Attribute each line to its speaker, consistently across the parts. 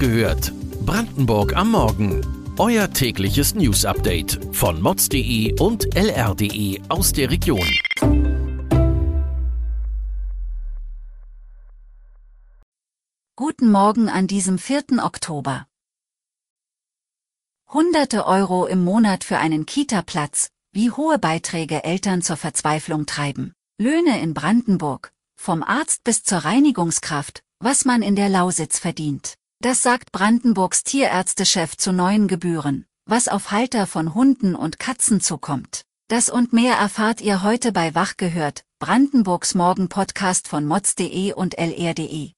Speaker 1: gehört. Brandenburg am Morgen. Euer tägliches News-Update von mods.de und lr.de aus der Region.
Speaker 2: Guten Morgen an diesem 4. Oktober. Hunderte Euro im Monat für einen Kita-Platz, wie hohe Beiträge Eltern zur Verzweiflung treiben. Löhne in Brandenburg, vom Arzt bis zur Reinigungskraft, was man in der Lausitz verdient. Das sagt Brandenburgs Tierärztechef zu neuen Gebühren, was auf Halter von Hunden und Katzen zukommt. Das und mehr erfahrt ihr heute bei Wach gehört, Brandenburgs Morgen-Podcast von mods.de und lr.de.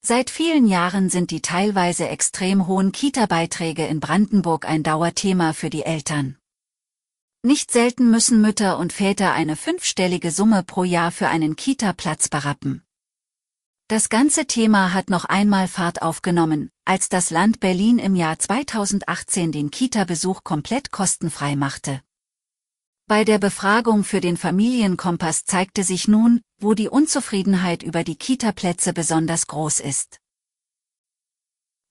Speaker 2: Seit vielen Jahren sind die teilweise extrem hohen Kita-Beiträge in Brandenburg ein Dauerthema für die Eltern. Nicht selten müssen Mütter und Väter eine fünfstellige Summe pro Jahr für einen Kita-Platz berappen. Das ganze Thema hat noch einmal Fahrt aufgenommen, als das Land Berlin im Jahr 2018 den Kita-Besuch komplett kostenfrei machte. Bei der Befragung für den Familienkompass zeigte sich nun, wo die Unzufriedenheit über die Kita-Plätze besonders groß ist.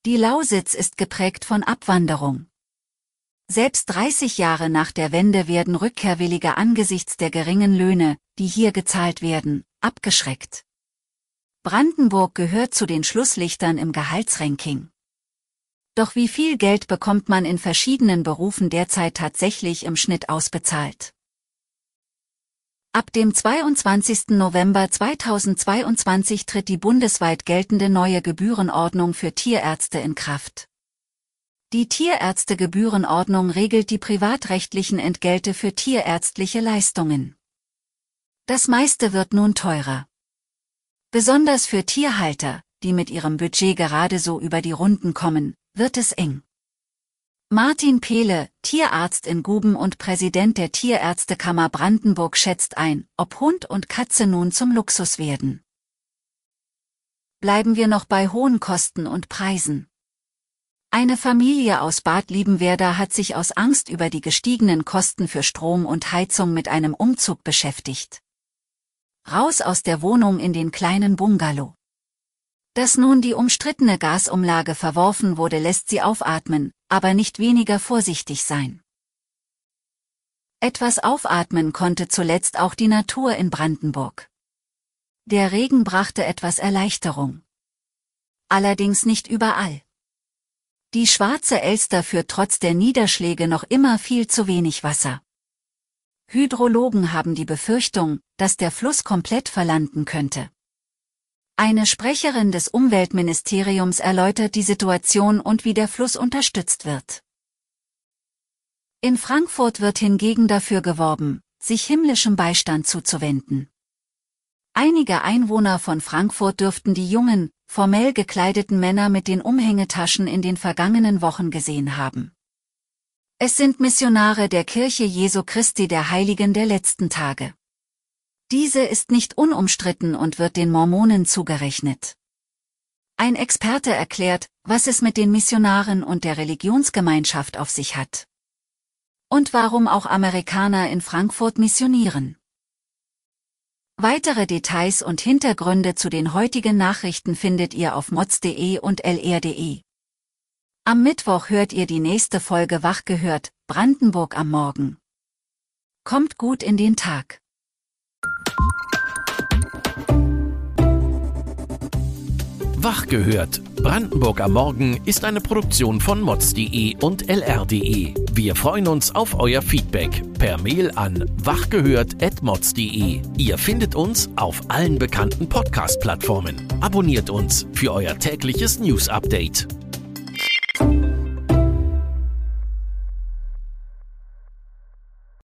Speaker 2: Die Lausitz ist geprägt von Abwanderung. Selbst 30 Jahre nach der Wende werden Rückkehrwillige angesichts der geringen Löhne, die hier gezahlt werden, abgeschreckt. Brandenburg gehört zu den Schlusslichtern im Gehaltsranking. Doch wie viel Geld bekommt man in verschiedenen Berufen derzeit tatsächlich im Schnitt ausbezahlt? Ab dem 22. November 2022 tritt die bundesweit geltende neue Gebührenordnung für Tierärzte in Kraft. Die Tierärztegebührenordnung regelt die privatrechtlichen Entgelte für tierärztliche Leistungen. Das meiste wird nun teurer. Besonders für Tierhalter, die mit ihrem Budget gerade so über die Runden kommen, wird es eng. Martin Pehle, Tierarzt in Guben und Präsident der Tierärztekammer Brandenburg schätzt ein, ob Hund und Katze nun zum Luxus werden. Bleiben wir noch bei hohen Kosten und Preisen. Eine Familie aus Bad Liebenwerda hat sich aus Angst über die gestiegenen Kosten für Strom und Heizung mit einem Umzug beschäftigt. Raus aus der Wohnung in den kleinen Bungalow. Dass nun die umstrittene Gasumlage verworfen wurde, lässt sie aufatmen, aber nicht weniger vorsichtig sein. Etwas aufatmen konnte zuletzt auch die Natur in Brandenburg. Der Regen brachte etwas Erleichterung. Allerdings nicht überall. Die schwarze Elster führt trotz der Niederschläge noch immer viel zu wenig Wasser. Hydrologen haben die Befürchtung, dass der Fluss komplett verlanden könnte. Eine Sprecherin des Umweltministeriums erläutert die Situation und wie der Fluss unterstützt wird. In Frankfurt wird hingegen dafür geworben, sich himmlischem Beistand zuzuwenden. Einige Einwohner von Frankfurt dürften die jungen, formell gekleideten Männer mit den Umhängetaschen in den vergangenen Wochen gesehen haben. Es sind Missionare der Kirche Jesu Christi der Heiligen der letzten Tage. Diese ist nicht unumstritten und wird den Mormonen zugerechnet. Ein Experte erklärt, was es mit den Missionaren und der Religionsgemeinschaft auf sich hat. Und warum auch Amerikaner in Frankfurt missionieren. Weitere Details und Hintergründe zu den heutigen Nachrichten findet ihr auf mods.de und lr.de. Am Mittwoch hört ihr die nächste Folge Wach gehört, Brandenburg am Morgen. Kommt gut in den Tag.
Speaker 1: Wach gehört. Brandenburg am Morgen ist eine Produktion von mods.de und lr.de. Wir freuen uns auf euer Feedback per Mail an wachgehört.mods.de. Ihr findet uns auf allen bekannten Podcast-Plattformen. Abonniert uns für euer tägliches News-Update.